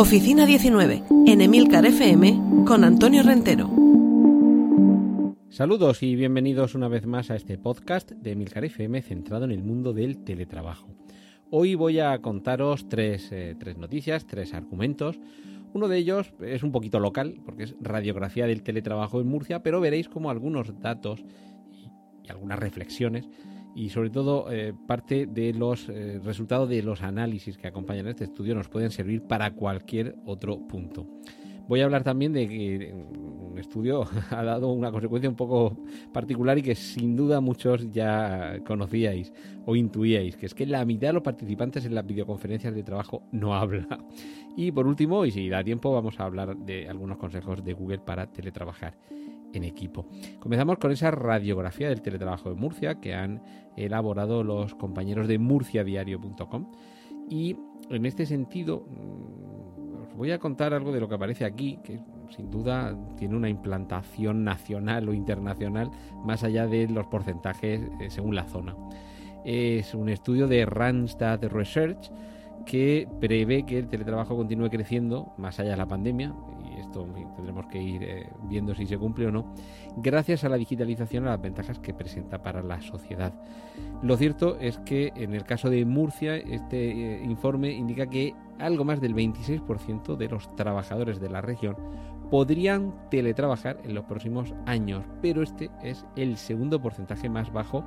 Oficina 19, en Emilcar FM, con Antonio Rentero. Saludos y bienvenidos una vez más a este podcast de Emilcar FM centrado en el mundo del teletrabajo. Hoy voy a contaros tres, eh, tres noticias, tres argumentos. Uno de ellos es un poquito local, porque es radiografía del teletrabajo en Murcia, pero veréis como algunos datos y, y algunas reflexiones y sobre todo eh, parte de los eh, resultados de los análisis que acompañan este estudio nos pueden servir para cualquier otro punto. Voy a hablar también de que un estudio ha dado una consecuencia un poco particular y que sin duda muchos ya conocíais o intuíais, que es que la mitad de los participantes en las videoconferencias de trabajo no habla. Y por último, y si da tiempo, vamos a hablar de algunos consejos de Google para teletrabajar en equipo. Comenzamos con esa radiografía del teletrabajo de Murcia que han elaborado los compañeros de murciadiario.com y en este sentido mm, os voy a contar algo de lo que aparece aquí que sin duda tiene una implantación nacional o internacional más allá de los porcentajes eh, según la zona. Es un estudio de Randstad Research que prevé que el teletrabajo continúe creciendo más allá de la pandemia esto tendremos que ir eh, viendo si se cumple o no, gracias a la digitalización a las ventajas que presenta para la sociedad. Lo cierto es que en el caso de Murcia, este eh, informe indica que algo más del 26% de los trabajadores de la región podrían teletrabajar en los próximos años, pero este es el segundo porcentaje más bajo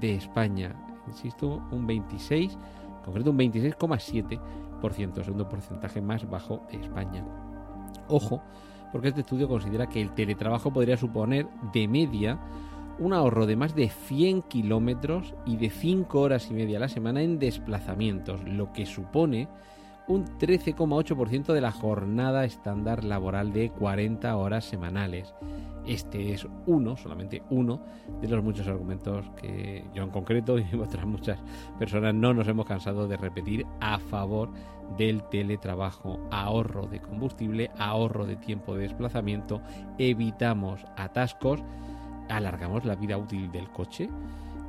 de España. Insisto, un 26, en concreto un 26,7%, segundo porcentaje más bajo de España. Ojo, porque este estudio considera que el teletrabajo podría suponer de media un ahorro de más de 100 kilómetros y de 5 horas y media a la semana en desplazamientos, lo que supone un 13,8% de la jornada estándar laboral de 40 horas semanales. Este es uno, solamente uno, de los muchos argumentos que yo en concreto y otras muchas personas no nos hemos cansado de repetir a favor del teletrabajo. Ahorro de combustible, ahorro de tiempo de desplazamiento, evitamos atascos, alargamos la vida útil del coche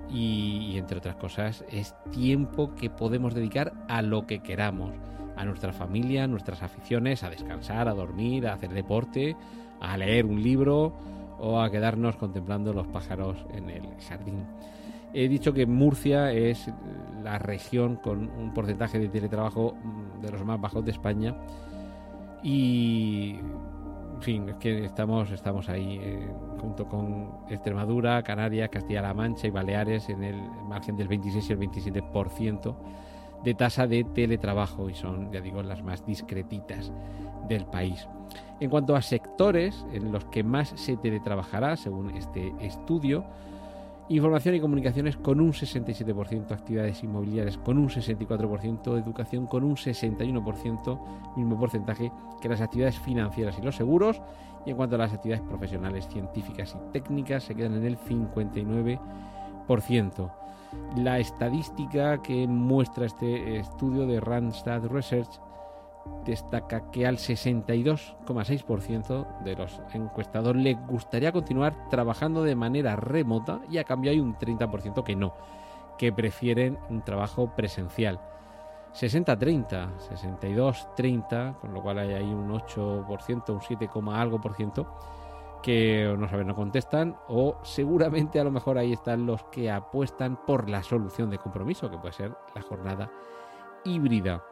y, entre otras cosas es tiempo que podemos dedicar a lo que queramos a nuestra familia, nuestras aficiones, a descansar, a dormir, a hacer deporte, a leer un libro o a quedarnos contemplando los pájaros en el jardín. He dicho que Murcia es la región con un porcentaje de teletrabajo mm, de los más bajos de España y en fin, es que estamos, estamos ahí eh, junto con Extremadura, Canarias, Castilla-La Mancha y Baleares en el margen del 26 y el 27% de tasa de teletrabajo y son, ya digo, las más discretitas del país. En cuanto a sectores en los que más se teletrabajará, según este estudio, información y comunicaciones con un 67%, actividades inmobiliarias con un 64%, educación con un 61%, mismo porcentaje que las actividades financieras y los seguros, y en cuanto a las actividades profesionales, científicas y técnicas, se quedan en el 59%. La estadística que muestra este estudio de Randstad Research destaca que al 62,6% de los encuestados les gustaría continuar trabajando de manera remota y a cambio hay un 30% que no, que prefieren un trabajo presencial. 60-30, 62-30, con lo cual hay ahí un 8%, un 7, algo por ciento que no saben, no contestan, o seguramente a lo mejor ahí están los que apuestan por la solución de compromiso, que puede ser la jornada híbrida.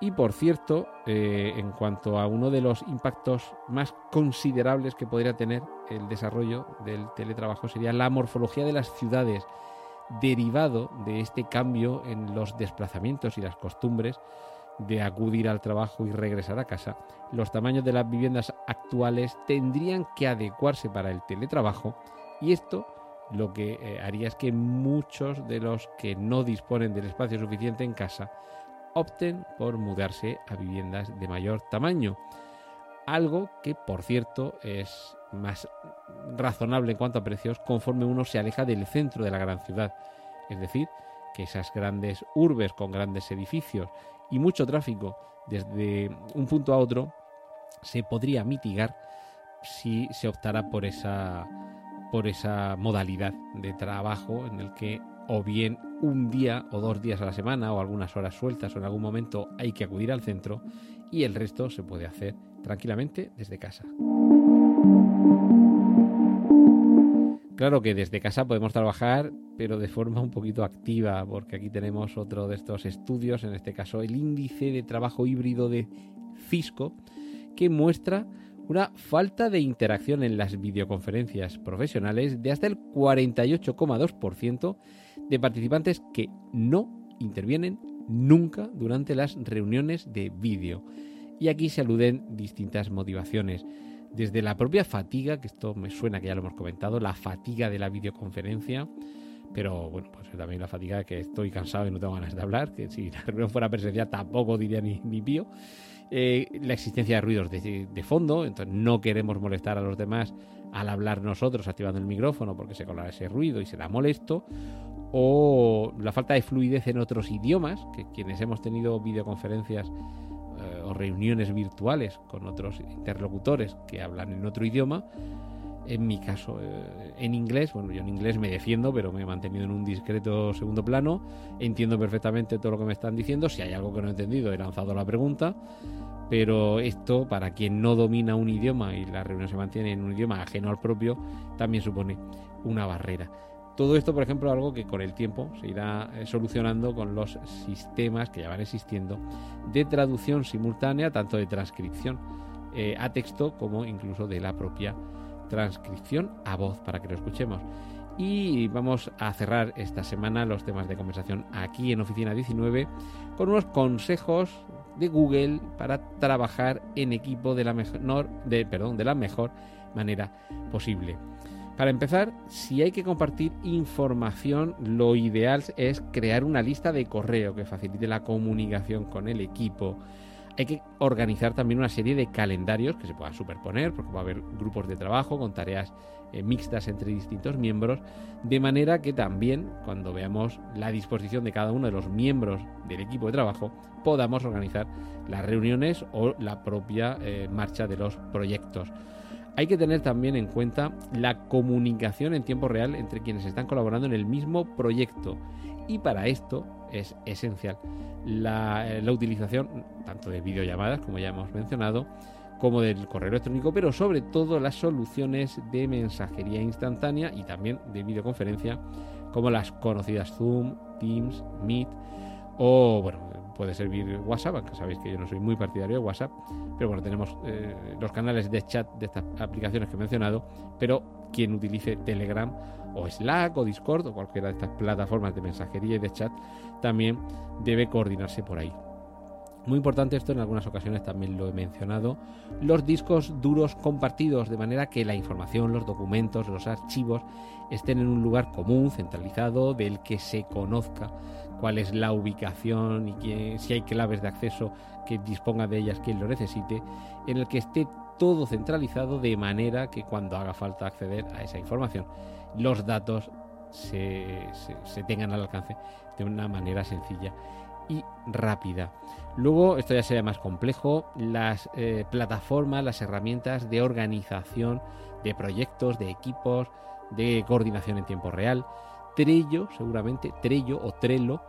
Y por cierto, eh, en cuanto a uno de los impactos más considerables que podría tener el desarrollo del teletrabajo sería la morfología de las ciudades, derivado de este cambio en los desplazamientos y las costumbres de acudir al trabajo y regresar a casa, los tamaños de las viviendas actuales tendrían que adecuarse para el teletrabajo y esto lo que eh, haría es que muchos de los que no disponen del espacio suficiente en casa opten por mudarse a viviendas de mayor tamaño. Algo que, por cierto, es más razonable en cuanto a precios conforme uno se aleja del centro de la gran ciudad. Es decir, que esas grandes urbes con grandes edificios y mucho tráfico desde un punto a otro se podría mitigar si se optara por esa por esa modalidad de trabajo en el que o bien un día o dos días a la semana o algunas horas sueltas o en algún momento hay que acudir al centro y el resto se puede hacer tranquilamente desde casa. Claro que desde casa podemos trabajar, pero de forma un poquito activa, porque aquí tenemos otro de estos estudios, en este caso el índice de trabajo híbrido de Cisco, que muestra una falta de interacción en las videoconferencias profesionales de hasta el 48,2% de participantes que no intervienen nunca durante las reuniones de vídeo. Y aquí se aluden distintas motivaciones. Desde la propia fatiga, que esto me suena que ya lo hemos comentado, la fatiga de la videoconferencia, pero bueno, pues también la fatiga de que estoy cansado y no tengo ganas de hablar, que si la reunión fuera presencial tampoco diría ni, ni pío. Eh, la existencia de ruidos de, fondo, entonces no queremos molestar a los demás al hablar nosotros activando el micrófono porque se colará ese ruido y será molesto, o la falta de fluidez en otros idiomas, que quienes hemos tenido videoconferencias o reuniones virtuales con otros interlocutores que hablan en otro idioma, en mi caso, eh, en inglés, bueno, yo en inglés me defiendo, pero me he mantenido en un discreto segundo plano, entiendo perfectamente todo lo que me están diciendo, si hay algo que no he entendido he lanzado la pregunta, pero esto para quien no domina un idioma y la reunión se mantiene en un idioma ajeno al propio, también supone una barrera. Todo esto, por ejemplo, algo que con el tiempo se irá eh, solucionando con los sistemas que ya van existiendo de traducción simultánea, tanto de transcripción eh, a texto como incluso de la propia transcripción a voz para que lo escuchemos. Y vamos a cerrar esta semana los temas de conversación aquí en Oficina 19 con unos consejos de Google para trabajar en equipo de la mejor, de, perdón, de la mejor manera posible. Para empezar, si hay que compartir información, lo ideal es crear una lista de correo que facilite la comunicación con el equipo hay que organizar también una serie de calendarios que se puedan superponer, porque va a haber grupos de trabajo con tareas eh, mixtas entre distintos miembros, de manera que también cuando veamos la disposición de cada uno de los miembros del equipo de trabajo, podamos organizar las reuniones o la propia eh, marcha de los proyectos. Hay que tener también en cuenta la comunicación en tiempo real entre quienes están colaborando en el mismo proyecto. Y para esto es esencial la, utilización tanto de videollamadas, como ya hemos mencionado, como del correo electrónico, pero sobre todo las soluciones de mensajería instantánea y también de videoconferencia, como las conocidas Zoom, Teams, Meet o, bueno, puede servir WhatsApp, aunque sabéis que yo no soy muy partidario de WhatsApp, pero bueno, tenemos eh, los canales de chat de estas aplicaciones que he mencionado, pero quien utilice Telegram o Slack o Discord o cualquiera de estas plataformas de mensajería y de chat también debe coordinarse por ahí. Muy importante esto, en algunas ocasiones también lo he mencionado, los discos duros compartidos, de manera que la información, los documentos, los archivos estén en un lugar común, centralizado, del que se conozca cuál es la ubicación y si hay claves de acceso que disponga de ellas quien lo necesite, en el que esté todo centralizado de manera que cuando haga falta acceder a esa información, los datos se, tengan al alcance de una manera sencilla y rápida. Luego, esto ya sería más complejo, las eh, plataformas, las herramientas de organización de proyectos, de equipos, de coordinación en tiempo real. Trello, seguramente, Trello o Trello,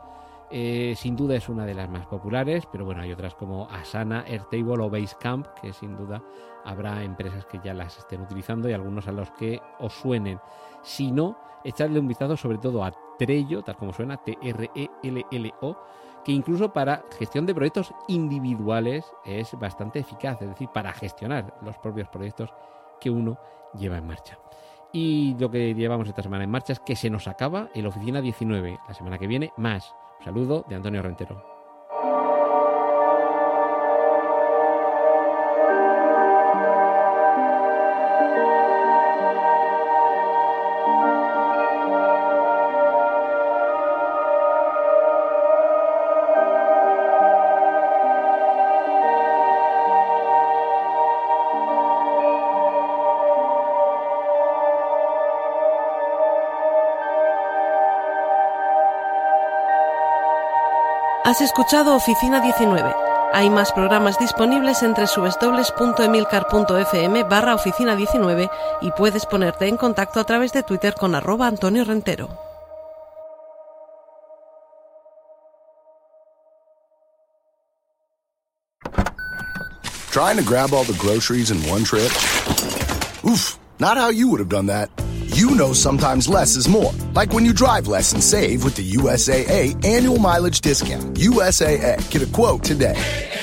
eh, sin duda es una de las más populares, pero bueno, hay otras como Asana, Airtable o Basecamp, que sin duda habrá empresas que ya las estén utilizando y algunos a los que os suenen. Si no, echadle un vistazo sobre todo a Trello, tal como suena, T-R-E-L-L-O, que incluso para gestión de proyectos individuales es bastante eficaz, es decir, para gestionar los propios proyectos que uno lleva en marcha. Y lo que llevamos esta semana en marcha es que se nos acaba el Oficina 19. La semana que viene, más. Un saludo de Antonio Rentero. Has escuchado Oficina 19. Hay más programas disponibles entre www.emilcar.fm barra oficina 19 y puedes ponerte en contacto a través de Twitter con arroba Antonio Rentero. Trying to grab all the groceries in one trip? Oof, not how you would have done that. You know sometimes less is more. Like when you drive less and save with the USAA annual mileage discount. USAA. Get a quote today.